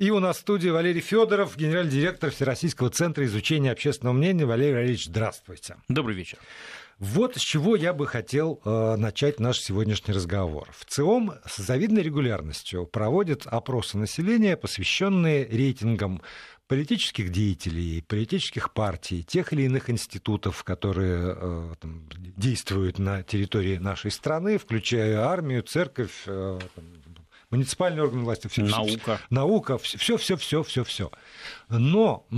И у нас в студии Валерий Федоров, генеральный директор Всероссийского центра изучения общественного мнения. Валерий Валерьевич, здравствуйте. Добрый вечер. Вот с чего я бы хотел э, начать наш сегодняшний разговор. В ЦИОМ с завидной регулярностью проводят опросы населения, посвященные рейтингам политических деятелей, политических партий, тех или иных институтов, которые э, там, действуют на территории нашей страны, включая армию, церковь, э, там, муниципальные органы власти, все, наука, все, наука, все, все, все, все, все. Но э,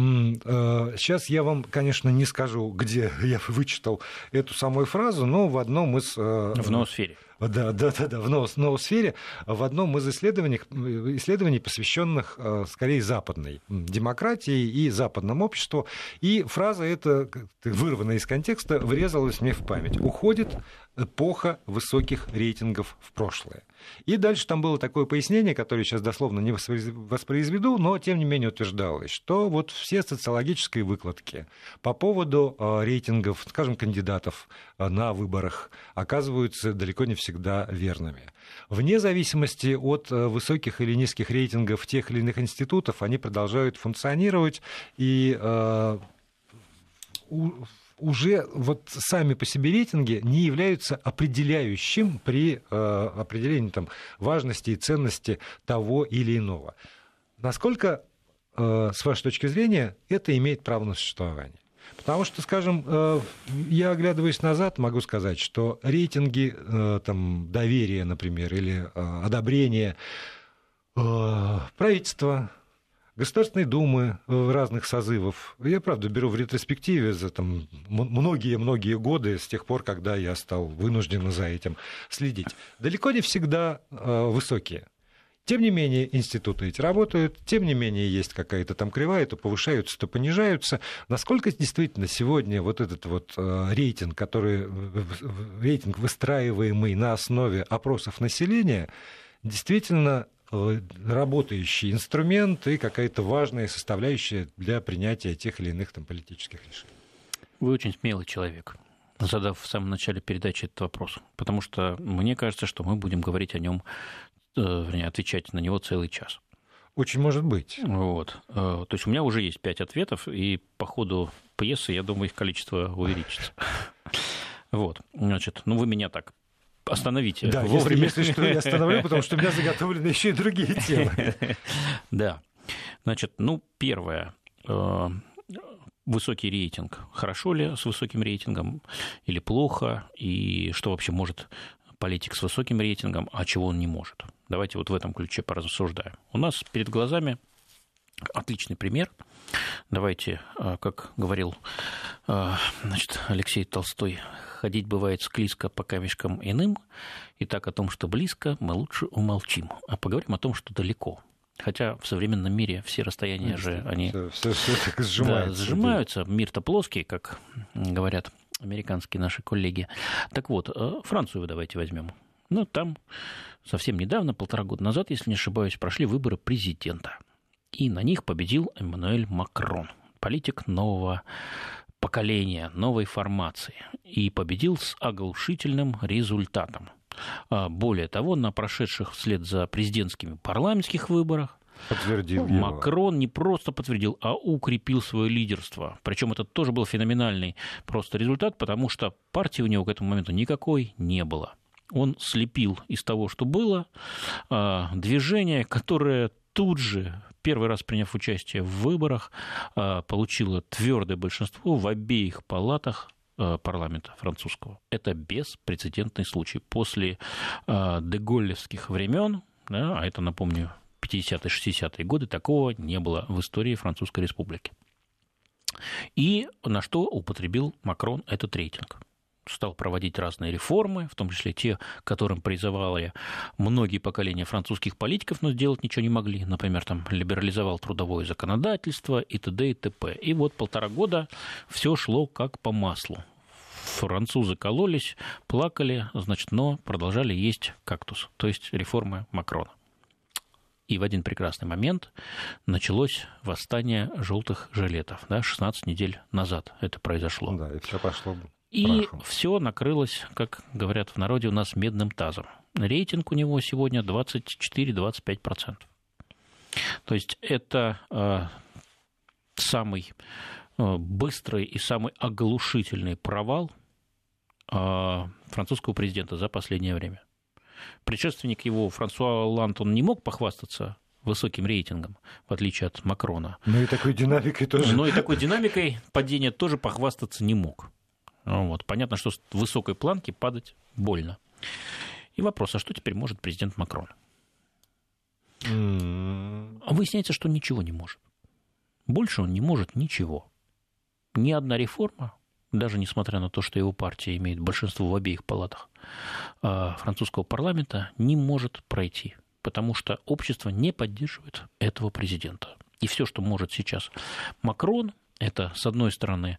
сейчас я вам, конечно, не скажу, где я вычитал эту самую фразу, но в одном из э, в ноосфере. Да, да, да, да, в ноосфере, в одном из исследований, исследований посвященных э, скорее западной демократии и западному обществу. И фраза эта, вырванная из контекста, врезалась мне в память. Уходит эпоха высоких рейтингов в прошлое. И дальше там было такое пояснение, которое сейчас дословно не воспроизведу, но тем не менее утверждалось, что вот все социологические выкладки по поводу э, рейтингов, скажем, кандидатов э, на выборах оказываются далеко не всегда верными. Вне зависимости от э, высоких или низких рейтингов тех или иных институтов, они продолжают функционировать и уже вот сами по себе рейтинги не являются определяющим при э, определении там, важности и ценности того или иного. Naсколько, э, с вашей точки зрения, это имеет право на существование? Потому что, скажем, э, я оглядываясь назад, могу сказать, что рейтинги э, там, доверия, например, или э, одобрения правительства, Государственной Думы разных созывов. Я, правда, беру в ретроспективе за там, многие-многие годы, с тех пор, когда я стал вынужден за этим следить. Далеко не всегда высокие. Тем не менее, институты эти работают, тем не менее, есть какая-то там кривая, то повышаются, то понижаются. Насколько действительно сегодня вот этот вот э, рейтинг, который, рейтинг, выстраиваемый на основе опросов населения, действительно Э, работающий инструмент и какая-то важная составляющая для принятия тех или иных там, политических решений. Вы очень смелый человек, задав в самом начале передачи этот вопрос, потому что мне кажется, что мы будем говорить о нем, э, вернее, отвечать на него целый час. Очень может быть. Вот. Э, то есть у меня уже есть пять ответов, и по ходу пьесы, я думаю, их количество увеличится. Вот. Значит, ну вы меня так остановите да, вовремя. Если, если что, я остановлю, потому что у меня заготовлены еще и другие темы. Да. Значит, ну, первое. Э, высокий рейтинг. Хорошо ли с высоким рейтингом или плохо? И что вообще может политик с высоким рейтингом, а чего он не может? Давайте вот в этом ключе порассуждаем. У нас перед глазами отличный пример. Давайте, э, как говорил э, значит, Алексей Толстой, ходить бывает склизко по камешкам иным, и так о том, что близко, мы лучше умолчим, а поговорим о том, что далеко. Хотя в современном мире все расстояния же, они все, все, все сжимаются. Да, сжимаются. Мир-то плоский, как говорят американские наши коллеги. Так вот, э, Францию давайте возьмем. Ну, там совсем недавно, полтора года назад, если не ошибаюсь, прошли выборы президента. И на них победил Эммануэль Макрон, политик нового поколения, новой формации. И победил с оглушительным результатом. А, более того, на прошедших вслед за президентскими парламентских выборах Подтвердил Макрон его. не просто подтвердил, а укрепил свое лидерство. Причем это тоже был феноменальный просто результат, потому что партии у него к этому моменту никакой не было. Он слепил из того, что было, а, движение, которое тут же первый раз приняв участие в выборах, а, получила твердое большинство в обеих палатах а, парламента французского. Это беспрецедентный случай. После деголлевских времен, да, а это, напомню, 50-60-е годы, такого не было в истории Французской Республики. И на что употребил Макрон этот рейтинг? Стал проводить разные реформы, в том числе те, которым призывали многие поколения французских политиков, но сделать ничего не могли. Например, там либерализовал трудовое законодательство и т.д. и т.п. И вот полтора года все шло как по маслу. Французы кололись, плакали, значит, но продолжали есть кактус, то есть реформы Макрона. И в один прекрасный момент началось восстание желтых жилетов. Да, 16 недель назад это произошло. Да, и все пошло и все накрылось, как говорят в народе, у нас медным тазом. Рейтинг у него сегодня 24-25%. То есть это самый быстрый и самый оглушительный провал французского президента за последнее время. Предшественник его, Франсуа Оланд, он не мог похвастаться высоким рейтингом, в отличие от Макрона. Ну и такой динамикой тоже. Ну и такой динамикой падения тоже похвастаться не мог. Вот. Понятно, что с высокой планки падать больно. И вопрос, а что теперь может президент Макрон? Mm. Выясняется, что ничего не может. Больше он не может ничего. Ни одна реформа, даже несмотря на то, что его партия имеет большинство в обеих палатах а, французского парламента, не может пройти потому что общество не поддерживает этого президента. И все, что может сейчас Макрон, это, с одной стороны,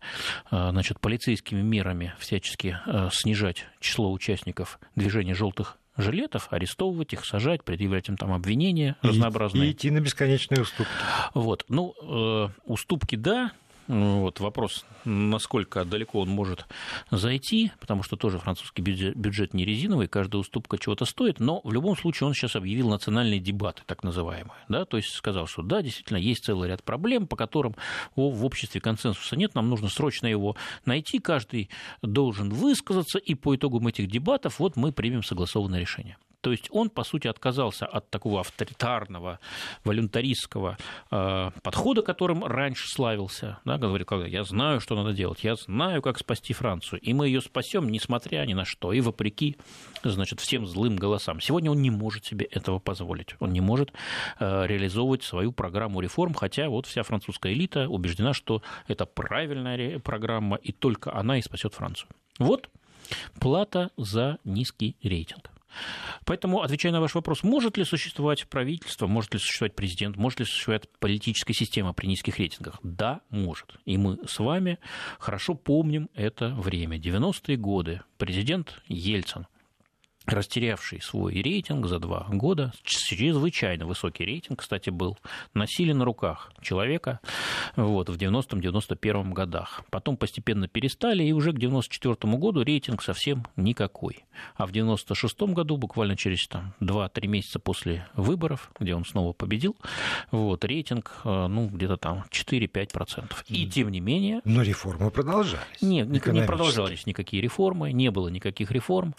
э, значит, полицейскими мерами всячески э, снижать число участников движения желтых жилетов, арестовывать их, сажать, предъявлять им там обвинения разнообразные. И идти на бесконечные уступки. Вот. Ну, э, уступки, да, вот вопрос, насколько далеко он может зайти, потому что тоже французский бюджет, не резиновый, каждая уступка чего-то стоит, но в любом случае он сейчас объявил национальные дебаты, так называемые. Да? То есть сказал, что да, действительно, есть целый ряд проблем, по которым в обществе консенсуса нет, нам нужно срочно его найти, каждый должен высказаться, и по итогам этих дебатов вот мы примем согласованное решение. То есть он, по сути, отказался от такого авторитарного, волюнтаристского э, подхода, которым раньше славился. Да, говорил, когда я знаю, что надо делать, я знаю, как спасти Францию, и мы ее спасем, несмотря ни на что, и вопреки значит, всем злым голосам. Сегодня он не может себе этого позволить. Он не может э, реализовывать свою программу реформ, хотя вот вся французская элита убеждена, что это правильная программа, и только она и спасет Францию. Вот плата за низкий рейтинг. Поэтому, отвечая на ваш вопрос, может ли существовать правительство, может ли существовать президент, может ли существовать политическая система при низких рейтингах? Да, может. И мы с вами хорошо помним это время. 90-е годы президент Ельцин растерявший свой рейтинг за два года, чрезвычайно высокий рейтинг, кстати, был, носили на руках человека вот, в 90-91 годах. Потом постепенно перестали, и уже к 94 году рейтинг совсем никакой. А в 96 году, буквально через там, 2-3 месяца после выборов, где он снова победил, вот, рейтинг э, ну, где-то там 4-5%. И тем не менее... Но реформы продолжались. Нет, не продолжались никакие реформы, не было никаких реформ.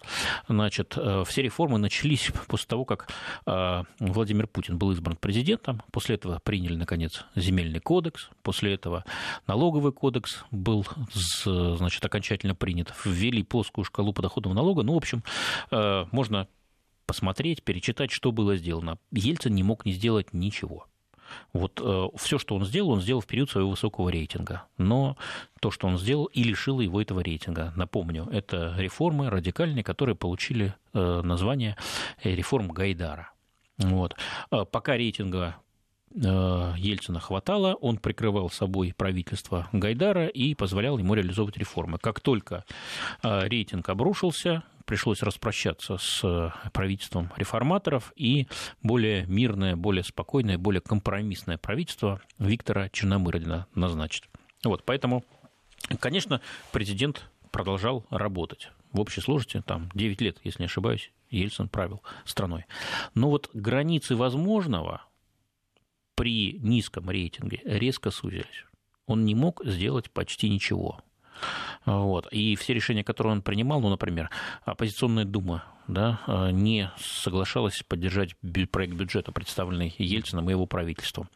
Значит, все реформы начались после того, как э, Владимир Путин был избран президентом. После этого приняли, наконец, земельный кодекс. После этого налоговый кодекс был, значит, окончательно принят. Ввели плоскую шкалу подоходного налога. Ну, в общем, э, можно посмотреть, перечитать, что было сделано. Ельцин не мог не сделать ничего. Вот э, все, что он сделал, он сделал в период своего высокого рейтинга. Но то, что он сделал, и лишило его этого рейтинга. Напомню, это реформы радикальные, которые получили э, название реформ Гайдара. Вот. Э, пока рейтинга Ельцина хватало, он прикрывал собой правительство Гайдара и позволял ему реализовывать реформы. Как только рейтинг обрушился, пришлось распрощаться с э, правительством реформаторов и более мирное, более спокойное, более компромиссное правительство Виктора Черномырдина назначить. Вот, поэтому, конечно, президент продолжал работать. В общей сложности там 9 лет, если не ошибаюсь, Ельцин правил страной. Но вот границы возможного при низком рейтинге резко сузились. Он не мог сделать почти ничего. Вот. И все решения, которые он принимал, ну, например, оппозиционная дума да, не соглашалась поддержать проект бюджета, представленный Ельцином и его правительством.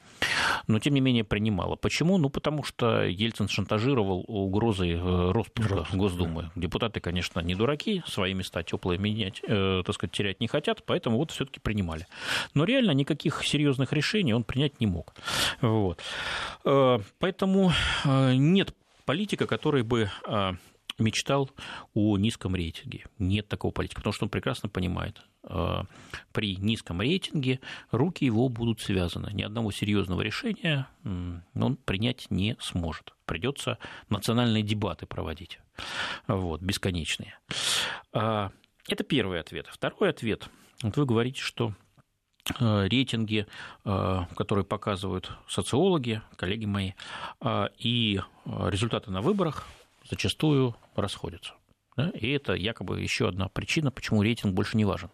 Но, тем не менее, принимала. Почему? Ну, потому что Ельцин шантажировал угрозой э, распуска Рост, Госдумы. Да. Депутаты, конечно, не дураки, свои места теплые менять, э, так сказать, терять не хотят, поэтому вот все-таки принимали. Но реально никаких серьезных решений он принять не мог. Вот. Э, поэтому э, нет политика, который бы а, мечтал о низком рейтинге. Нет такого политика, потому что он прекрасно понимает, а, при низком рейтинге руки его будут связаны. Ни одного серьезного решения он принять не сможет. Придется национальные дебаты проводить, вот, бесконечные. А, это первый ответ. Второй ответ. Вот вы говорите, что рейтинги, э, которые показывают социологи, коллеги мои, э, и результаты на выборах зачастую расходятся. И это якобы еще одна причина, почему рейтинг больше не важен.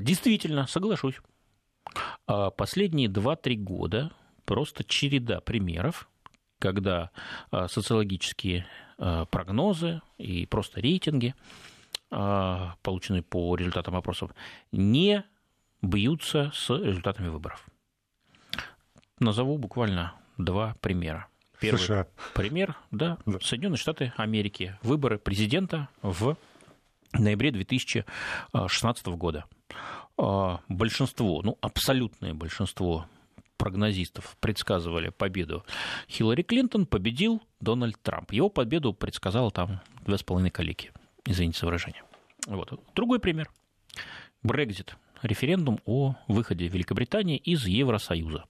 Действительно, соглашусь. Последние 2-3 года просто череда примеров, когда социологические прогнозы и просто рейтинги, полученные по результатам опросов, не бьются с результатами выборов. Назову буквально два примера. Первый США. пример, да, да, Соединенные Штаты Америки. Выборы президента в ноябре 2016 года. Большинство, ну, абсолютное большинство прогнозистов предсказывали победу Хиллари Клинтон, победил Дональд Трамп. Его победу предсказал там две с половиной коллеги. Извините за выражение. Вот. Другой пример. Брекзит. Референдум о выходе Великобритании из Евросоюза.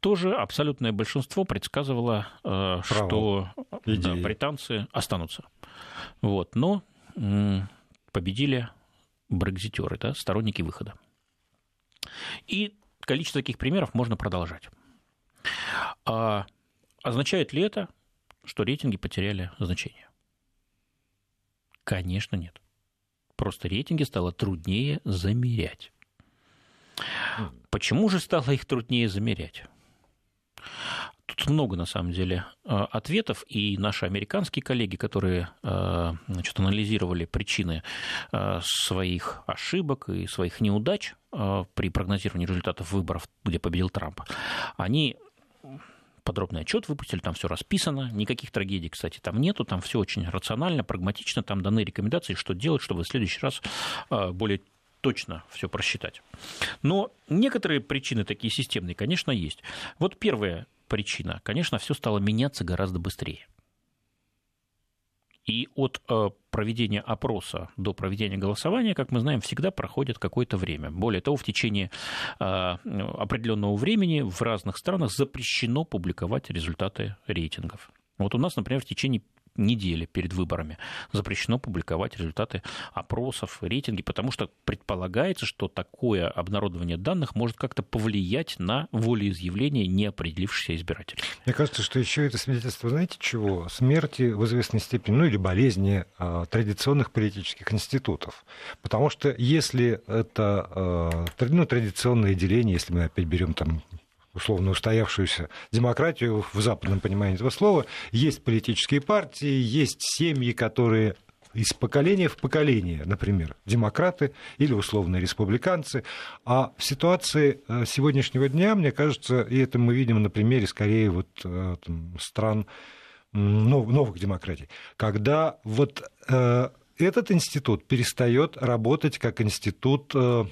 Тоже абсолютное большинство предсказывало, э, что да, британцы останутся. Вот. Но победили брекзитеры, да, сторонники выхода. И количество таких примеров можно продолжать. А означает ли это, что рейтинги потеряли значение? Конечно, нет. Просто рейтинги стало труднее замерять. Почему же стало их труднее замерять? Тут много, на самом деле, а, ответов, и наши американские коллеги, которые а, значит, анализировали причины а, своих ошибок и своих неудач при прогнозировании результатов выборов, где победил Трамп, они подробный отчет выпустили, там все расписано, никаких трагедий, кстати, там нету, там все очень рационально, прагматично, там даны рекомендации, что делать, чтобы в следующий раз более точно все просчитать. Но некоторые причины такие системные, конечно, есть. Вот первая причина, конечно, все стало меняться гораздо быстрее. И от э, проведения опроса до проведения голосования, как мы знаем, всегда проходит какое-то время. Более того, в течение э, определенного времени в разных странах запрещено публиковать результаты рейтингов. Вот у нас, например, в течение недели перед выборами запрещено публиковать результаты опросов, рейтинги, потому что предполагается, что такое обнародование данных может как-то повлиять на волеизъявление неопределившихся избирателей. Мне кажется, что еще это свидетельство, знаете чего? Смерти в известной степени, ну или болезни а, традиционных политических институтов. Потому что если это а, ну, традиционное деление, если мы опять берем там условно устоявшуюся демократию в западном понимании этого слова. Есть политические партии, есть семьи, которые из поколения в поколение, например, демократы или условные республиканцы. А в ситуации э, сегодняшнего дня, мне кажется, и это мы видим на примере скорее вот э, там, стран новых демократий, когда вот э, этот институт перестает работать как институт э,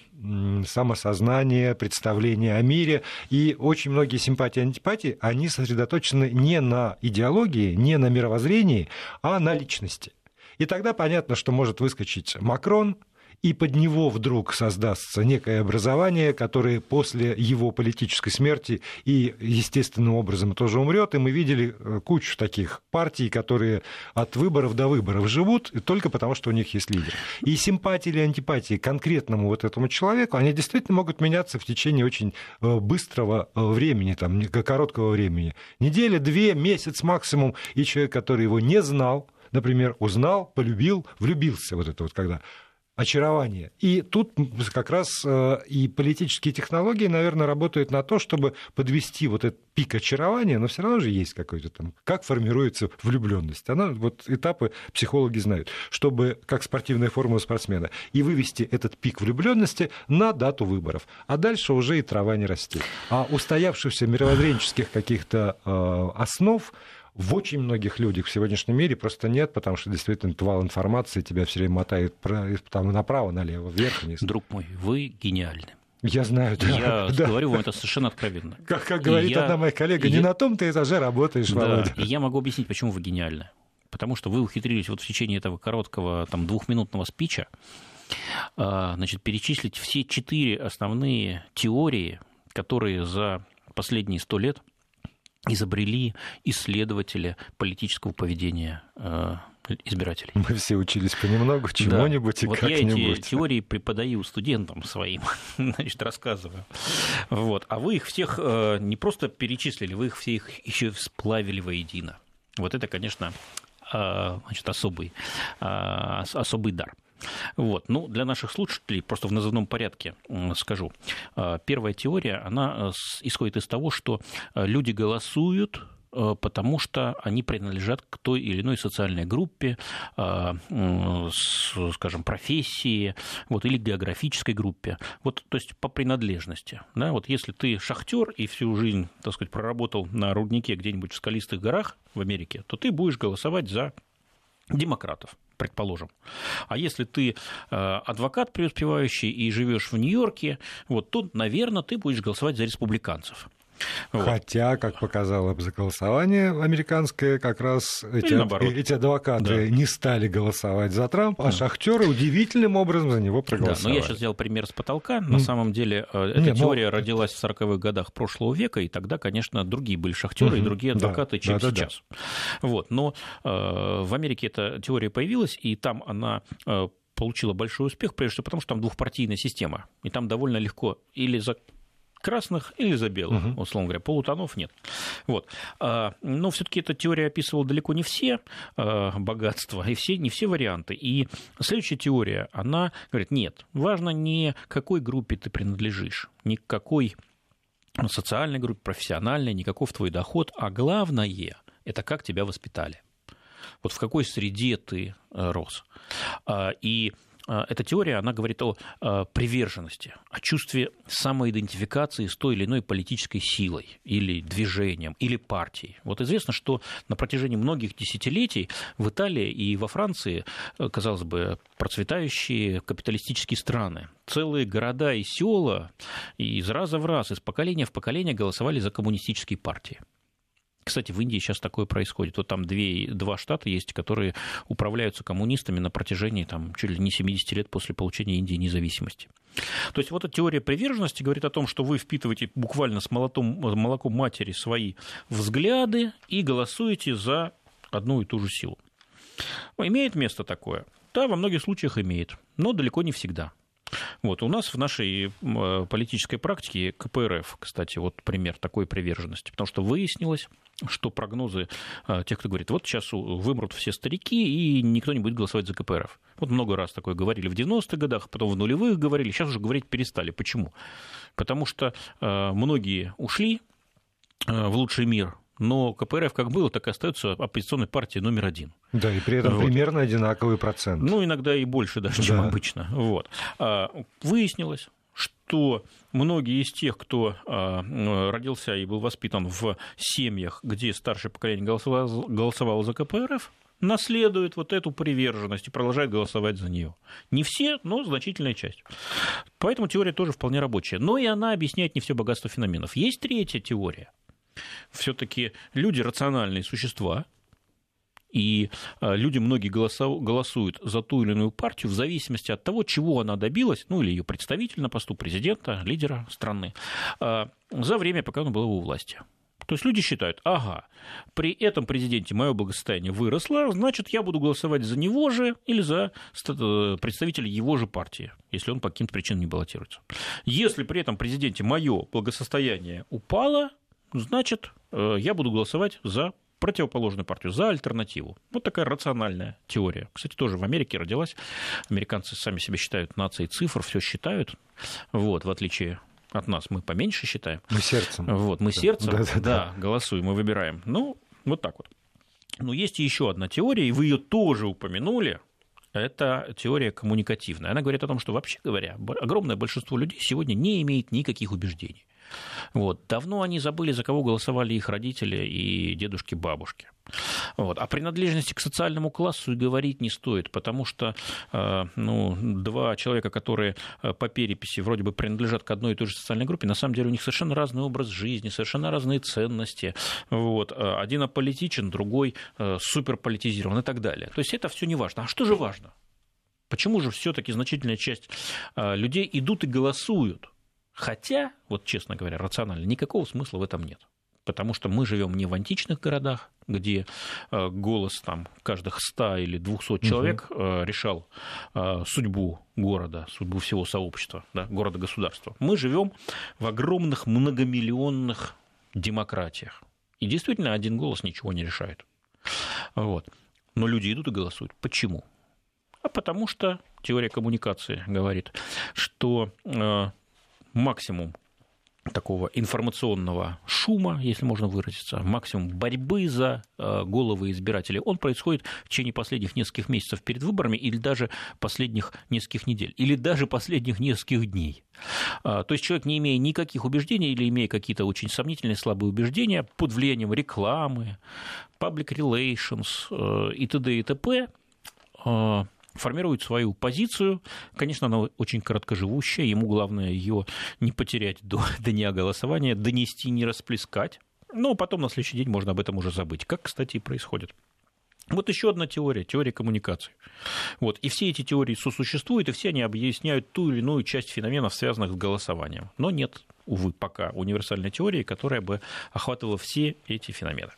самосознания, представления о мире, и очень многие симпатии и антипатии, они сосредоточены не на идеологии, не на мировоззрении, а на личности. И тогда понятно, что может выскочить Макрон, и под него вдруг создастся некое образование, которое после его политической смерти и естественным образом тоже умрет. И мы видели э, кучу таких партий, которые от выборов до выборов живут только потому, что у них есть лидер. И симпатии или антипатии конкретному вот этому человеку, они действительно могут меняться в течение очень э, быстрого э, времени, там, короткого времени. Неделя, две, месяц максимум, и человек, который его не знал, например, узнал, полюбил, влюбился, вот это вот когда очарование. И тут как раз э, и политические технологии, наверное, работают на то, чтобы подвести вот этот пик очарования, но все равно же есть какой-то там, как формируется влюбленность. Она, вот этапы психологи знают, чтобы, как спортивная формула спортсмена, и вывести этот пик влюбленности на дату выборов. А дальше уже и трава не растет. А устоявшихся мировоззренческих каких-то э, основ в очень многих людях в сегодняшнем мире просто нет, потому что действительно твал информации тебя все время мотает там направо, налево, вверх, вниз. Друг мой, вы гениальны. Я знаю, да. Я да. говорю вам это совершенно откровенно. Как, как говорит я, одна моя коллега, я, не на том ты этаже работаешь, да, Володя. И я могу объяснить, почему вы гениальны. Потому что вы ухитрились вот в течение этого короткого там, двухминутного спича а, значит, перечислить все четыре основные теории, которые за последние сто лет изобрели исследователи политического поведения э, избирателей. Мы все учились понемногу, чему-нибудь да. и вот как-нибудь. Я эти теории преподаю студентам своим, значит, рассказываю. Вот. А вы их всех э, не просто перечислили, вы их все их еще сплавили воедино. Вот это, конечно, э, значит, особый, особый дар. Вот. Ну, для наших слушателей просто в назывном порядке скажу. А, первая теория, она исходит из того, что люди голосуют Э, потому что они принадлежат к той или иной социальной группе, э, скажем, профессии вот, или географической группе. Вот, то есть по принадлежности. Да? Вот если ты шахтер и всю жизнь так сказать, проработал на руднике где-нибудь в скалистых горах в Америке, то ты будешь голосовать за демократов предположим. А если ты э, адвокат преуспевающий и живешь в Нью-Йорке, вот тут, наверное, ты будешь голосовать за республиканцев. Вот. Хотя, как показало голосование американское, как раз эти, эти адвокаты да. не стали голосовать за Трампа, а шахтеры удивительным образом за него проголосовали. Да, но я сейчас взял пример с потолка. На самом деле, э, эта Нет, теория но... родилась в 40-х годах прошлого века, и тогда, конечно, другие были шахтеры угу. и другие адвокаты, да, чем да, сейчас. Да, да. Вот. Но э, в Америке эта теория появилась, и там она э, получила большой успех, прежде всего потому, что там двухпартийная система, и там довольно легко или за красных или за белых, угу. условно говоря, полутонов нет. Вот. А, но все-таки эта теория описывала далеко не все а, богатства и все, не все варианты. И следующая теория, она говорит, нет, важно не какой группе ты принадлежишь, не к какой социальной группе, профессиональной, не каков твой доход, а главное – это как тебя воспитали. Вот в какой среде ты э, рос. А, и эта теория, она говорит о а, приверженности, о чувстве самоидентификации с той или иной политической силой или движением, или партией. Вот известно, что на протяжении многих десятилетий в Италии и во Франции, э, казалось бы, процветающие капиталистические страны, целые города и села из раза в раз, из поколения в поколение голосовали за коммунистические партии. Кстати, в Индии сейчас такое происходит. Вот там две, два штата есть, которые управляются коммунистами на протяжении там, чуть ли не 70 лет после получения Индии независимости. То есть вот эта теория приверженности говорит о том, что вы впитываете буквально с молотом, молоком матери свои взгляды и голосуете за одну и ту же силу. Имеет место такое? Да, во многих случаях имеет, но далеко не всегда. Вот, у нас в нашей политической практике КПРФ, кстати, вот пример такой приверженности, потому что выяснилось, что прогнозы а, тех, кто говорит, вот сейчас вымрут все старики, и никто не будет голосовать за КПРФ. Вот много раз такое говорили в 90-х годах, потом в нулевых говорили, сейчас уже говорить перестали. Почему? Потому что а, многие ушли в лучший мир, но КПРФ как было, так и остается оппозиционной партией номер один. Да, и при этом вот. примерно одинаковый процент. Ну, иногда и больше даже, чем да. обычно. Вот. Выяснилось, что многие из тех, кто а, родился и был воспитан в семьях, где старшее поколение голосовало, голосовало за КПРФ, наследуют вот эту приверженность и продолжают голосовать за нее. Не все, но значительная часть. Поэтому теория тоже вполне рабочая. Но и она объясняет не все богатство феноменов. Есть третья теория. Все-таки люди рациональные существа, и а, люди многие голосуют за ту или иную партию в зависимости от того, чего она добилась, ну или ее представитель на посту президента, лидера страны, а, за время, пока он был у власти. То есть люди считают, ага, при этом президенте мое благосостояние выросло, значит, я буду голосовать за него же или за э, представителя его же партии, если он по каким-то причинам не баллотируется. Если при этом президенте мое благосостояние упало, значит, э, я буду голосовать за противоположную партию, за альтернативу. Вот такая рациональная теория. Кстати, тоже в Америке родилась. Американцы сами себя считают нацией цифр, все считают, вот, в отличие от нас. Мы поменьше считаем. Мы сердцем. Вот, мы да. сердцем, да, да, да, голосуем мы выбираем. Ну, вот так вот. Но есть еще одна теория, и вы ее тоже упомянули, это теория коммуникативная. Она говорит о том, что, вообще говоря, огромное большинство людей сегодня не имеет никаких убеждений. Вот. Давно они забыли, за кого голосовали их родители и дедушки, бабушки. Вот. О принадлежности к социальному классу и говорить не стоит, потому что э, ну, два человека, которые э, по переписи вроде бы принадлежат к одной и той же социальной группе, на самом деле у них совершенно разный образ жизни, совершенно разные ценности. Вот. Э, один аполитичен, другой суперполитизирован и так далее. То есть это все не важно. А что же важно? Почему же все-таки значительная часть людей идут и голосуют? Хотя, вот честно говоря, рационально, никакого смысла в этом нет. Потому что мы живем не в античных городах, где э, голос там, каждых 100 или 200 человек угу. решал э, судьбу города, судьбу всего сообщества, да, города-государства. Мы живем в огромных многомиллионных демократиях. И действительно, один голос ничего не решает. Вот. Но люди идут и голосуют. Почему? А потому что теория коммуникации говорит, что э, максимум такого информационного шума, если можно выразиться, максимум борьбы за э, головы избирателей, он происходит в течение последних нескольких месяцев перед выборами или даже последних нескольких недель, или даже последних нескольких дней. А, то есть человек, не имея никаких убеждений или имея какие-то очень сомнительные слабые убеждения, под влиянием рекламы, public relations э, и т.д. и т.п., э, формирует свою позицию. Конечно, она очень короткоживущая, ему главное ее не потерять до дня голосования, донести, не расплескать. Но потом на следующий день можно об этом уже забыть, как, кстати, и происходит. Вот еще одна теория, теория коммуникации. Вот. И все эти теории сосуществуют, и все они объясняют ту или иную часть феноменов, связанных с голосованием. Но нет, увы, пока универсальной теории, которая бы охватывала все эти феномены.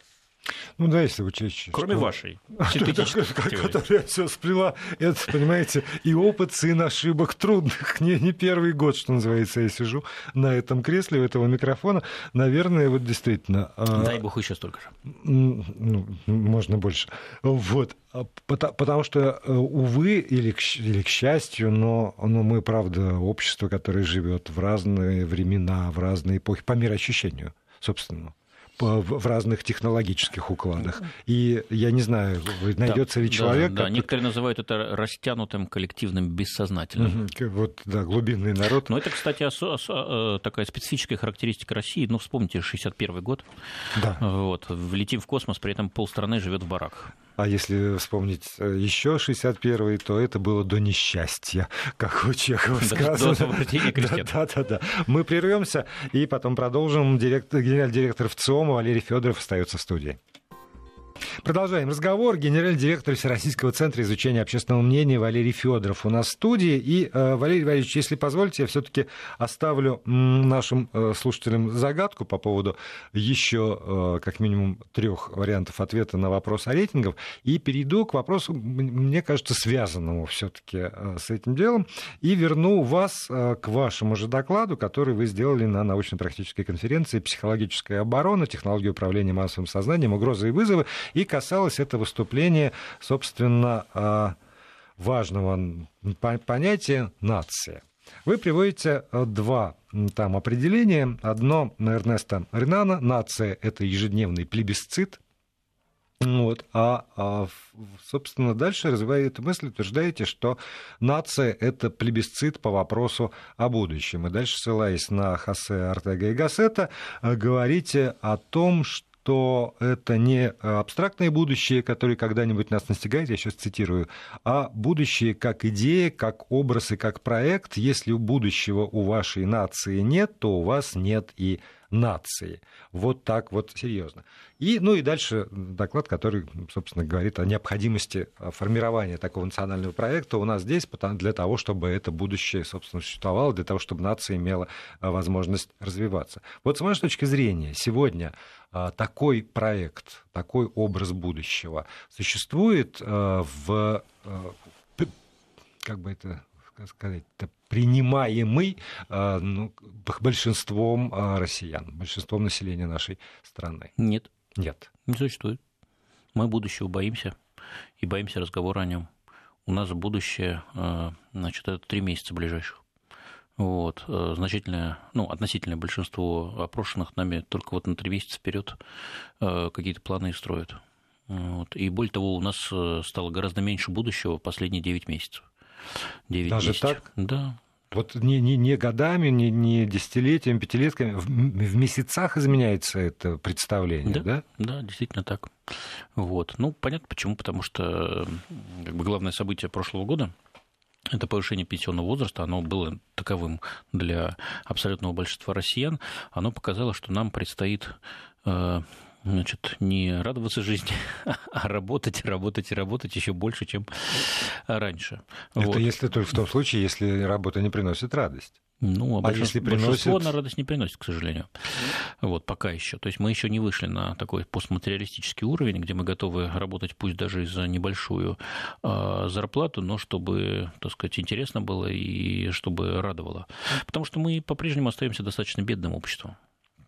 Ну да, если учесть. Кроме что... вашей Которая все сплела. Это, понимаете, и опыт сын ошибок трудных. Не, не первый год, что называется, я сижу на этом кресле, у этого микрофона. Наверное, вот действительно... А, Дай бог еще столько же. Ну, можно больше. Вот. А, потому что, э, увы, или к, или к счастью, но, но мы, правда, общество, которое живет в разные времена, в разные эпохи, по мироощущению, собственно в разных технологических укладах. И я не знаю, найдется да, ли человек... Да, да. некоторые называют это растянутым коллективным бессознательным. Вот, да, глубинный народ. Но это, кстати, осо- осо- э, такая специфическая характеристика России. Ну, вспомните, 61 год. Да. Вот, летим в космос, при этом полстраны живет в бараках. А если вспомнить э, еще 61-й, то это было до несчастья, как у Чехова сказано. До да, да, да. Мы прервемся и потом продолжим. Директор, генеральный директор ВЦИОМа Валерий Федоров остается в студии. Продолжаем разговор. Генеральный директор Всероссийского центра изучения общественного мнения Валерий Федоров у нас в студии. И, э, Валерий Валерьевич, если позволите, я все-таки оставлю нашим э, слушателям загадку по поводу еще э, как минимум трех вариантов ответа на вопрос о рейтингах и перейду к вопросу, мне кажется, связанному все-таки с этим делом, и верну вас к вашему же докладу, который вы сделали на научно-практической конференции «Психологическая оборона. Технологии управления массовым сознанием. Угрозы и вызовы». И касалось это выступление, собственно, а, важного понятия нация. Вы приводите а, два там определения. Одно Эрнеста Ренана. Нация – это ежедневный плебисцит. Вот. А, а, собственно, дальше, развивая эту мысль, утверждаете, что нация – это плебисцит по вопросу о будущем. И дальше, ссылаясь на Хосе Артега и Гассета, говорите о том, что что это не абстрактное будущее, которое когда-нибудь нас настигает, я сейчас цитирую, а будущее как идея, как образ и как проект. Если у будущего у вашей нации нет, то у вас нет и нации. Вот так вот серьезно. И, ну и дальше доклад, который, собственно, говорит о необходимости формирования такого национального проекта у нас здесь для того, чтобы это будущее, собственно, существовало, для того, чтобы нация имела а, возможность развиваться. Вот с вашей точки зрения, сегодня а, такой проект, такой образ будущего существует а, в как бы это сказать, принимаемый ну, большинством россиян, большинством населения нашей страны? Нет. Нет. Не существует. Мы будущего боимся и боимся разговора о нем. У нас будущее, значит, это три месяца ближайших. Вот, э, значительное, ну, относительное большинство опрошенных нами только вот на три месяца вперед э, какие-то планы строят. Вот. И более того, у нас э, стало гораздо меньше будущего последние 9 месяцев. 9 Даже 10. так? Да. Вот не, не, не годами, не, не десятилетиями, пятилетками, в, в месяцах изменяется это представление, да? Да, да действительно так. Вот. Ну, понятно почему, потому что как бы, главное событие прошлого года – это повышение пенсионного возраста, оно было таковым для абсолютного большинства россиян, оно показало, что нам предстоит э, значит, не радоваться жизни, а работать, работать и работать еще больше, чем раньше. Это вот. если только в том случае, если работа не приносит радость. Ну, а, а если приносит... большинство на радость не приносит, к сожалению. Вот, пока еще. То есть мы еще не вышли на такой постматериалистический уровень, где мы готовы работать пусть даже за небольшую э, зарплату, но чтобы, так сказать, интересно было и чтобы радовало. Потому что мы по-прежнему остаемся достаточно бедным обществом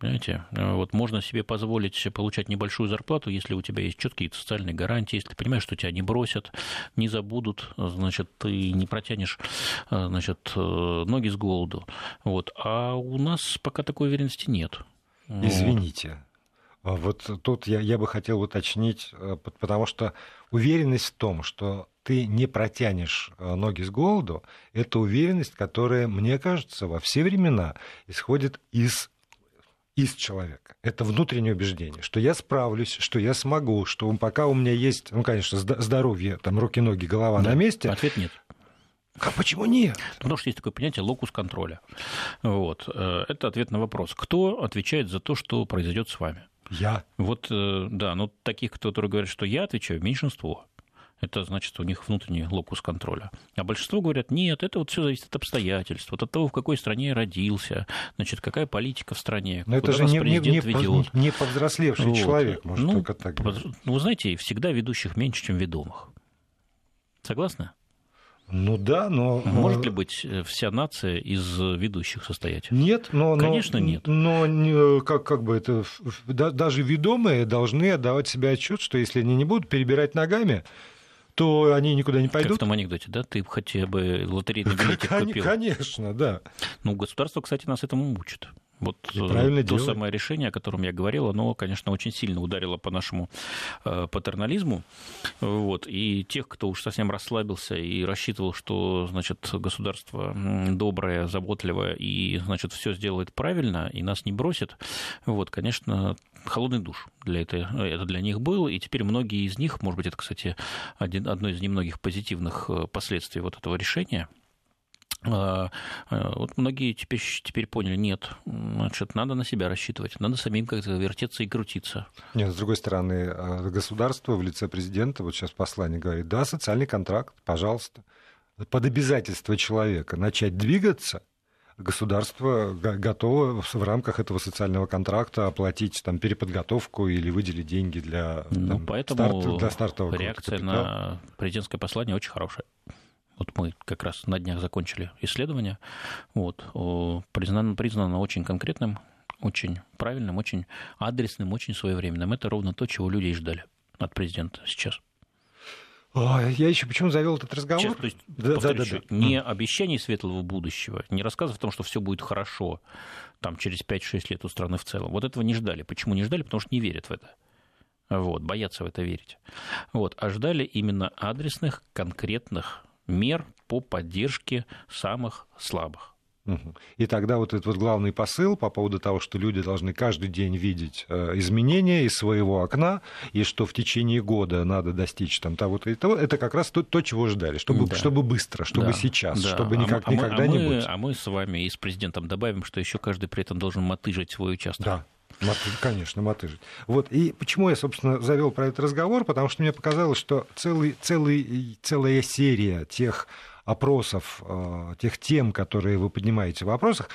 Понимаете? Вот можно себе позволить получать небольшую зарплату, если у тебя есть четкие социальные гарантии, если ты понимаешь, что тебя не бросят, не забудут, значит, ты не протянешь значит, ноги с голоду. Вот. А у нас пока такой уверенности нет. Извините. Вот тут я, я бы хотел уточнить, э, потому что уверенность в том, что ты не протянешь э, ноги с голоду, это уверенность, которая, мне кажется, во все времена исходит из из человека. Это внутреннее убеждение, что я справлюсь, что я смогу, что пока у меня есть, ну, конечно, здоровье, там, руки, ноги, голова да. на месте. Ответ нет. А почему нет? Потому что есть такое понятие локус контроля. Вот. Э, это ответ на вопрос. Кто отвечает за то, что произойдет с вами? Я. Вот, э, да, но таких, которые говорят, что я отвечаю, меньшинство. Это значит, у них внутренний локус контроля. А большинство говорят, нет, это вот все зависит от обстоятельств, вот от того, в какой стране я родился, значит, какая политика в стране, Но это же не, не, не, ведет. не повзрослевший вот. человек, может ну, только так говорить. Ну, вы знаете, всегда ведущих меньше, чем ведомых. Согласны? Ну да, но... Может ли быть э, вся нация из ведущих состоять? Нет, но... Конечно, но, нет. Но как, как бы это... Даже ведомые должны отдавать себе отчет, что если они не будут перебирать ногами, то они никуда не пойдут. Как в том анекдоте, да? Ты хотя бы лотерейный билетик купил. Конечно, да. Ну, государство, кстати, нас этому учит. Вот и правильно то делает. самое решение, о котором я говорил, оно, конечно, очень сильно ударило по нашему э, патернализму. Вот. И тех, кто уж совсем расслабился и рассчитывал, что значит, государство доброе, заботливое и значит, все сделает правильно и нас не бросит, вот, конечно, холодный душ для это, это для них был, и теперь многие из них, может быть, это, кстати, один, одно из немногих позитивных э, последствий вот этого решения – вот многие теперь, теперь поняли, нет, значит, надо на себя рассчитывать, надо самим как-то вертеться и крутиться. Нет, с другой стороны, а, государство в лице президента, вот сейчас послание говорит, да, социальный контракт, пожалуйста, под обязательство человека начать двигаться, государство готово в рамках этого социального контракта оплатить там, переподготовку или выделить деньги для, ну, там, поэтому старт, для стартового реакция на президентское послание очень хорошая. Вот мы как раз на днях закончили исследование. Вот, признано, признано очень конкретным, очень правильным, очень адресным, очень своевременным. Это ровно то, чего люди и ждали от президента сейчас. Я еще почему завел этот разговор? Сейчас, то есть, да, да, да, да. не обещаний светлого будущего, не рассказов о том, что все будет хорошо там, через 5-6 лет у страны в целом. Вот этого не ждали. Почему не ждали? Потому что не верят в это. Вот, боятся в это верить. Вот, а ждали именно адресных, конкретных мер по поддержке самых слабых. И тогда вот этот вот главный посыл по поводу того, что люди должны каждый день видеть э, изменения из своего окна, и что в течение года надо достичь там того-то и того, это как раз то, то чего ждали, чтобы, да. чтобы быстро, чтобы да. сейчас, да. чтобы никак, а, никогда а не будет. А мы с вами и с президентом добавим, что еще каждый при этом должен мотыжить свой участок. Да. Конечно, мотыжить. Вот. И почему я, собственно, завел про этот разговор? Потому что мне показалось, что целый, целый, целая серия тех опросов, э, тех тем, которые вы поднимаете в вопросах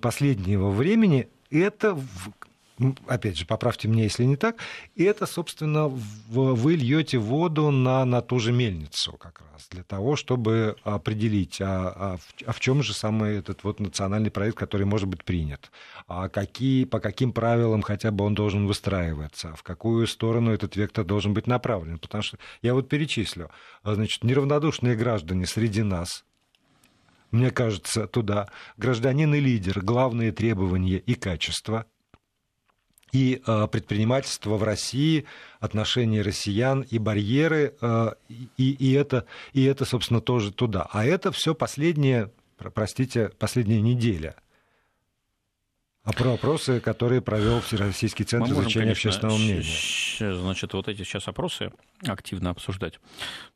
последнего времени, это опять же, поправьте меня, если не так, и это, собственно, вы льете воду на, на ту же мельницу как раз, для того, чтобы определить, а, а, а в чем же самый этот вот национальный проект, который может быть принят, а какие, по каким правилам хотя бы он должен выстраиваться, в какую сторону этот вектор должен быть направлен. Потому что я вот перечислю, значит, неравнодушные граждане среди нас, мне кажется, туда. Гражданин и лидер, главные требования и качества – и э, предпринимательство в России, отношения россиян и барьеры, э, и, и, это, и это, собственно, тоже туда. А это все последняя, простите, последняя неделя. А про опросы, которые провел Всероссийский центр можем, изучения конечно, общественного мнения. Значит, вот эти сейчас опросы активно обсуждать.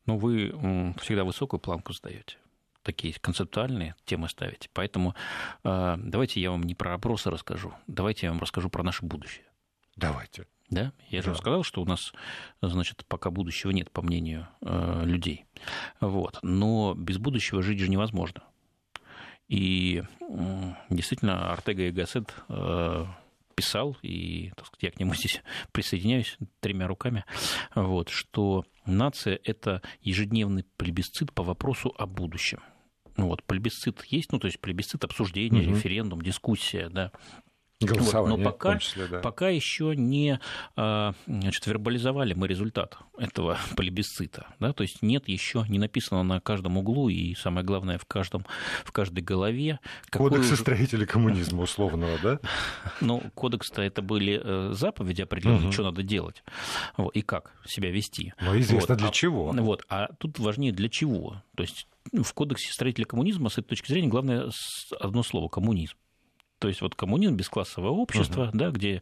Но вы всегда высокую планку сдаете такие концептуальные темы ставить. Поэтому э, давайте я вам не про опросы расскажу, давайте я вам расскажу про наше будущее. Давайте. Да? Я да. же сказал, что у нас, значит, пока будущего нет, по мнению э, людей. Вот. Но без будущего жить же невозможно. И э, действительно, Артега и Гассет э, писал, и так сказать, я к нему здесь присоединяюсь тремя руками, вот, что нация – это ежедневный плебисцит по вопросу о будущем. Ну вот, плебисцит есть, ну, то есть плебисцит, обсуждение, угу. референдум, дискуссия, да. Голосование, вот, но пока, числе, да. пока еще не а, значит, вербализовали мы результат этого плебисцита. Да? То есть нет еще, не написано на каждом углу и, самое главное, в, каждом, в каждой голове. Кодексы строителей коммунизма условного, да? Ну, кодекс-то это были э, заповеди определенные, что надо делать вот, и как себя вести. Ну, известно вот. для а, чего. Вот, а тут важнее для чего. То есть в кодексе строителей коммунизма с этой точки зрения главное одно слово – коммунизм. То есть вот коммунизм, бесклассовое общество, uh-huh. да, где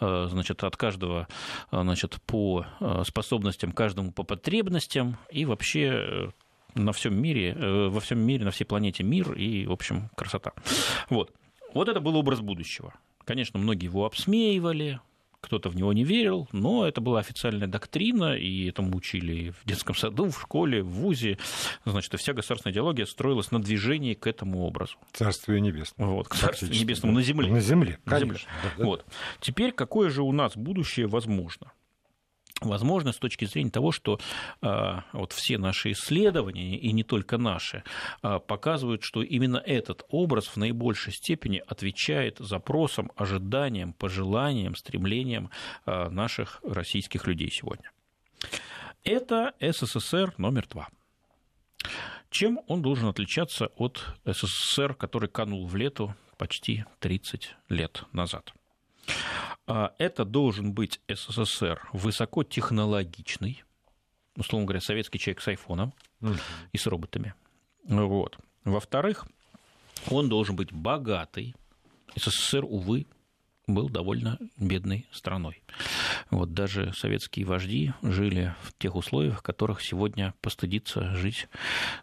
э, значит, от каждого э, значит, по э, способностям, каждому по потребностям, и вообще на всем мире, во всем мире, на всей планете мир и, в общем, красота. Вот. Вот это был образ будущего. Конечно, многие его обсмеивали, кто-то в него не верил, но это была официальная доктрина, и этому учили в детском саду, в школе, в ВУЗе. Значит, и вся государственная идеология строилась на движении к этому образу. Царствию небесному. Вот, к Царствию небесному да. на земле. На земле, на земле. Да, да. Вот. Теперь какое же у нас будущее возможно? Возможно с точки зрения того, что а, вот все наши исследования, и не только наши, а, показывают, что именно этот образ в наибольшей степени отвечает запросам, ожиданиям, пожеланиям, стремлениям а, наших российских людей сегодня. Это СССР номер два. Чем он должен отличаться от СССР, который канул в лету почти 30 лет назад? А это должен быть СССР высокотехнологичный, условно говоря, советский человек с айфоном угу. и с роботами. Вот. Во-вторых, он должен быть богатый. СССР, увы, был довольно бедной страной. Вот даже советские вожди жили в тех условиях, в которых сегодня постыдится жить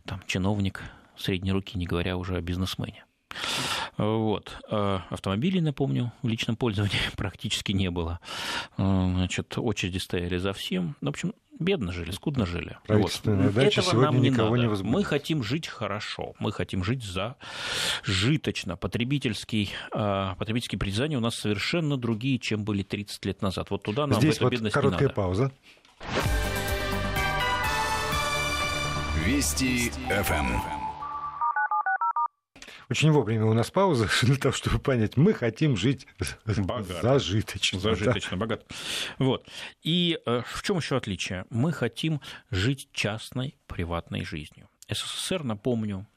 там, чиновник средней руки, не говоря уже о бизнесмене. Вот. А автомобилей, напомню, в личном пользовании практически не было. А, значит, очереди стояли за всем. В общем, бедно жили, скудно жили. Правительственная вот. дача Этого сегодня нам не никого надо. не Мы хотим жить хорошо, мы хотим жить за житочно. Потребительский, а, потребительские притязания у нас совершенно другие, чем были 30 лет назад. Вот туда нам Здесь в эту вот бедность короткая не надо. пауза. Вести ФМ. Очень вовремя у нас пауза для того, чтобы понять, мы хотим жить богато. зажиточно. Зажиточно, да? богато. Вот. И э, в чем еще отличие? Мы хотим жить частной, приватной жизнью. СССР, напомню,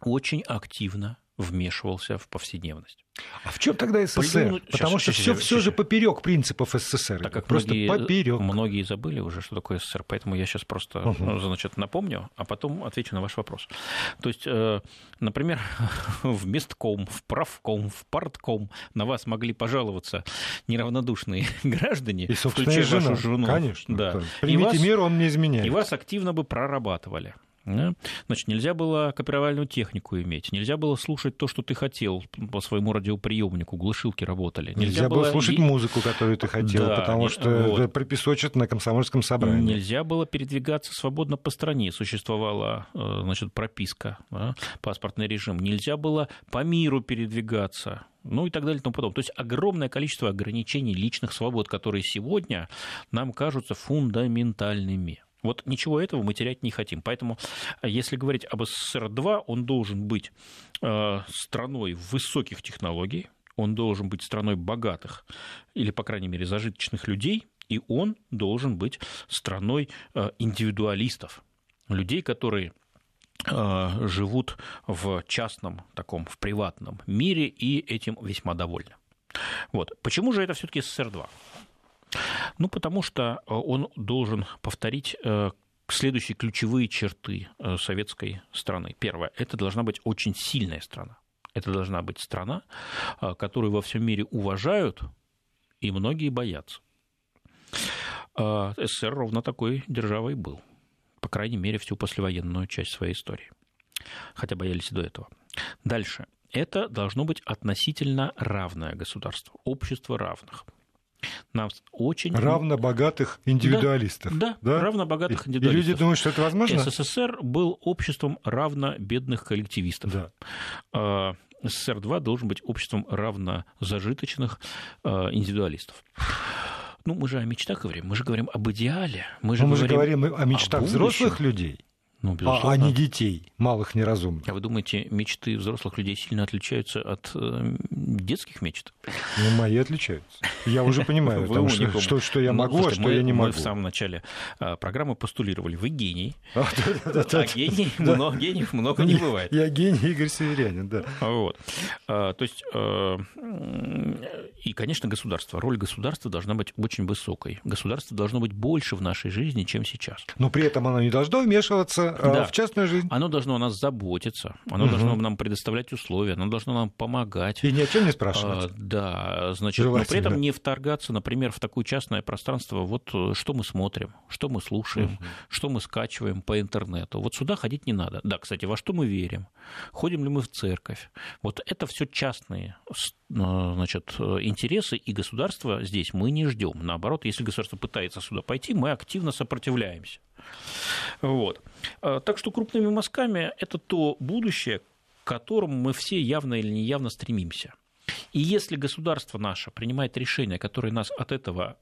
очень активно вмешивался в повседневность. А в чем тогда СССР? Плюнуть... Потому сейчас, что все, все же поперек принципов СССР. Так как просто многие, поперек. Многие забыли уже, что такое СССР, поэтому я сейчас просто угу. значит, напомню, а потом отвечу на ваш вопрос. То есть, э, например, в местком, в правком, в партком на вас могли пожаловаться неравнодушные граждане, и, включая жена, вашу жену. Конечно. Да. Примите вас, меру, он не изменяет. И вас активно бы прорабатывали. Да? Значит, нельзя было копировальную технику иметь, нельзя было слушать то, что ты хотел по своему радиоприемнику, глушилки работали. Нельзя, нельзя было слушать музыку, которую ты хотел, да, потому что вот. это пропесочат на комсомольском собрании. Нельзя было передвигаться свободно по стране, существовала э, значит, прописка, да, паспортный режим. Нельзя было по миру передвигаться, ну и так далее и тому подобное. То есть огромное количество ограничений личных свобод, которые сегодня нам кажутся фундаментальными. Вот ничего этого мы терять не хотим. Поэтому, э, если говорить об СССР-2, он должен быть э, страной высоких технологий, он должен быть страной богатых или, по крайней мере, зажиточных людей, и он должен быть страной э, индивидуалистов, людей, которые живут в частном, таком, в приватном мире и этим весьма довольны. Вот. Почему же это все-таки СССР-2? Ну, потому что э, он должен повторить э, следующие ключевые черты э, советской страны. Первое, это должна быть очень сильная страна. Это должна быть страна, которую во всем мире уважают, и многие боятся. СССР ровно такой державой был. По крайней мере, всю послевоенную часть своей истории. Хотя боялись и до этого. Дальше. Это должно быть относительно равное государство, общество равных. Нам очень... Равнобогатых индивидуалистов. Да, да, да? равнобогатых индивидуалистов. И люди думают, что это возможно? СССР был обществом равнобедных коллективистов. Да. А, СССР-2 должен быть обществом равнозажиточных а, индивидуалистов. Ну, мы же о мечтах говорим, мы же говорим об идеале. Мы же, Но мы говорим, же говорим о мечтах о взрослых людей. Ну, а, а не детей, малых неразумных. А вы думаете, мечты взрослых людей сильно отличаются от э, детских мечт? Ну, мои отличаются. Я уже понимаю, потому что, что, что я ну, могу, ну, а что мы, я не могу. Мы в самом начале а, программы постулировали, вы гений, а, а гений, много, гениев много не бывает. Я гений Игорь Северянин, да. Вот. То есть, э, и, конечно, государство. Роль государства должна быть очень высокой. Государство должно быть больше в нашей жизни, чем сейчас. Но при этом оно не должно вмешиваться Э, да. в частную жизнь. Оно должно о нас заботиться, оно угу. должно нам предоставлять условия, оно должно нам помогать. И ни о чем не спрашивать. А, да, значит, но при этом не вторгаться, например, в такое частное пространство, вот э, что мы смотрим, что мы слушаем, угу. что мы скачиваем по интернету. Вот сюда ходить не надо. Да, кстати, во что мы верим? Ходим ли мы в церковь? Вот это все частные э, значит, интересы, и государство здесь мы не ждем. Наоборот, если государство пытается сюда пойти, мы активно сопротивляемся. Вот. А, так что крупными мазками это то будущее, к которому мы все явно или неявно стремимся. И если государство наше принимает решения, которые нас от этого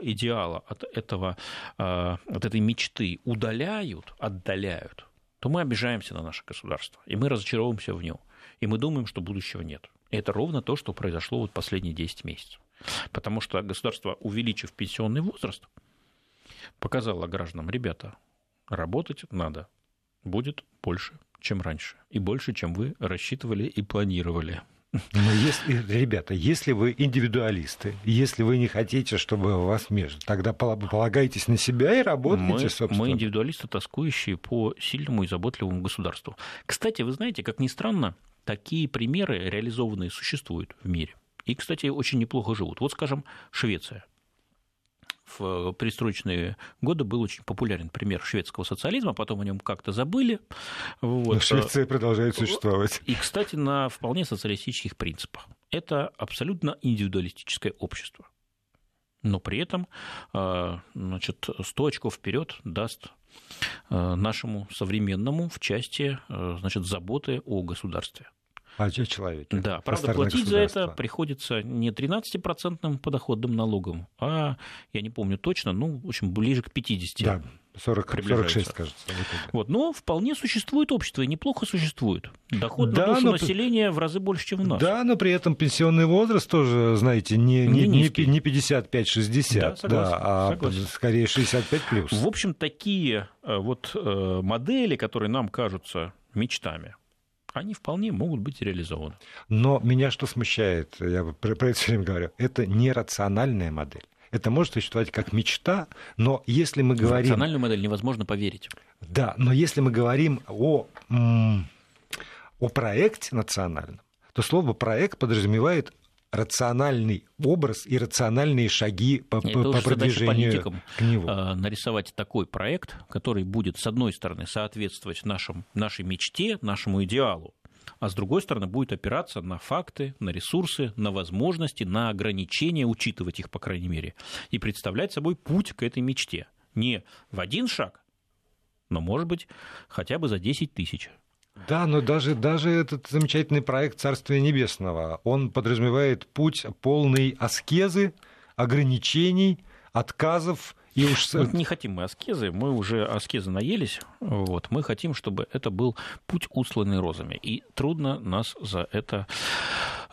идеала, от, этого, а, от этой мечты удаляют, отдаляют, то мы обижаемся на наше государство, и мы разочаровываемся в нем, и мы думаем, что будущего нет. И это ровно то, что произошло вот последние 10 месяцев. Потому что государство, увеличив пенсионный возраст, показала гражданам, ребята, работать надо, будет больше, чем раньше, и больше, чем вы рассчитывали и планировали. Но если, ребята, если вы индивидуалисты, если вы не хотите, чтобы вас между, тогда полагайтесь на себя и работайте, мы, собственно. Мы индивидуалисты, тоскующие по сильному и заботливому государству. Кстати, вы знаете, как ни странно, такие примеры реализованные существуют в мире. И, кстати, очень неплохо живут. Вот, скажем, Швеция в перестроечные годы был очень популярен пример шведского социализма, потом о нем как-то забыли. Вот. Но Швеция продолжает существовать. И, кстати, на вполне социалистических принципах. Это абсолютно индивидуалистическое общество. Но при этом значит, 100 очков вперед даст нашему современному в части значит, заботы о государстве. О человеке. Да, правда, платить за это приходится не 13% подоходным налогом, а, я не помню точно, ну, в общем, ближе к 50. Да, 40, 46, кажется. Вот, но вполне существует общество, и неплохо существует. Доход да, на душу но... населения в разы больше, чем у нас. Да, но при этом пенсионный возраст тоже, знаете, не, не, не, не 55-60, да, согласен, да, а согласен. скорее 65 плюс. В общем, такие э, вот э, модели, которые нам кажутся мечтами, они вполне могут быть реализованы. Но меня что смущает, я про, про это все время говорю, это нерациональная модель. Это может существовать как мечта, но если мы говорим... В рациональную модель невозможно поверить. Да, но если мы говорим о, о проекте национальном, то слово «проект» подразумевает рациональный образ и рациональные шаги по, Это по продвижению к нему. А, нарисовать такой проект, который будет, с одной стороны, соответствовать нашим, нашей мечте, нашему идеалу, а с другой стороны будет опираться на факты, на ресурсы, на возможности, на ограничения, учитывать их, по крайней мере, и представлять собой путь к этой мечте. Не в один шаг, но, может быть, хотя бы за 10 тысяч да, но даже, даже этот замечательный проект Царствия Небесного, он подразумевает путь полный аскезы, ограничений, отказов, и уж... Не хотим мы аскезы, мы уже аскезы наелись, вот, мы хотим, чтобы это был путь, усланный розами, и трудно нас за это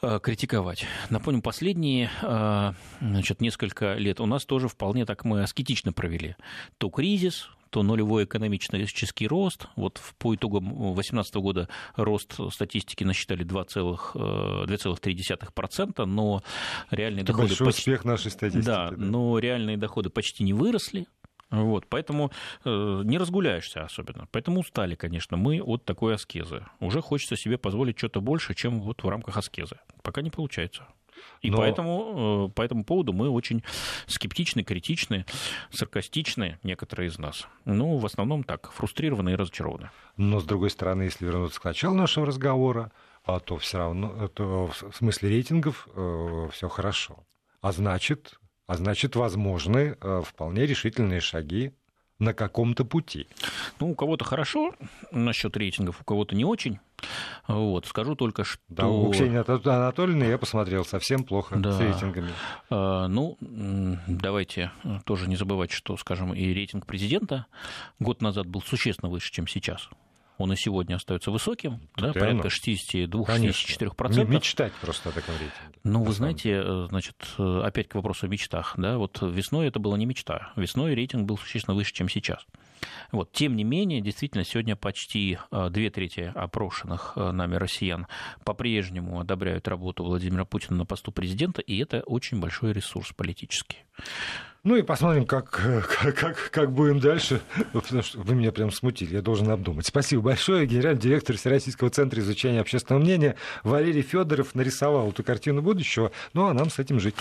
э, критиковать. Напомню, последние э, значит, несколько лет у нас тоже вполне так мы аскетично провели. То кризис, то нулевой экономический рост. Вот по итогам 2018 года рост статистики насчитали 2,3%, но реальные Это доходы... Большой почти... успех нашей статистики. Да, да, но реальные доходы почти не выросли. Вот, поэтому э, не разгуляешься особенно. Поэтому устали, конечно, мы от такой аскезы. Уже хочется себе позволить что-то больше, чем вот в рамках аскезы. Пока не получается. И Но... поэтому э, по этому поводу мы очень скептичны, критичны, саркастичны, некоторые из нас. Ну, в основном так, фрустрированы и разочарованы. Но, с другой стороны, если вернуться к началу нашего разговора, а то все равно, то в смысле рейтингов э, все хорошо. А значит, а значит, возможны э, вполне решительные шаги на каком-то пути. Ну, у кого-то хорошо насчет рейтингов, у кого-то не очень. Вот, скажу только, что... Да, у Ксении Анатольевны я посмотрел, совсем плохо да. с рейтингами. А, ну, давайте тоже не забывать, что, скажем, и рейтинг президента год назад был существенно выше, чем сейчас он и сегодня остается высоким, да, порядка 62-64%. Мечтать просто о таком рейтинге. Ну, вы знаете, э, значит, э, опять к вопросу о мечтах. Да, вот весной это была не мечта. Весной рейтинг был существенно выше, чем сейчас. Вот. Тем не менее, действительно, сегодня почти э, две трети опрошенных нами россиян по-прежнему одобряют работу Владимира Путина на посту президента, и это очень большой ресурс политический. Ну и посмотрим, как, как, как, как будем дальше, потому что вы меня прям смутили, я должен обдумать. Спасибо большое. Генеральный директор Всероссийского центра изучения общественного мнения Валерий Федоров нарисовал эту картину будущего, ну а нам с этим жить.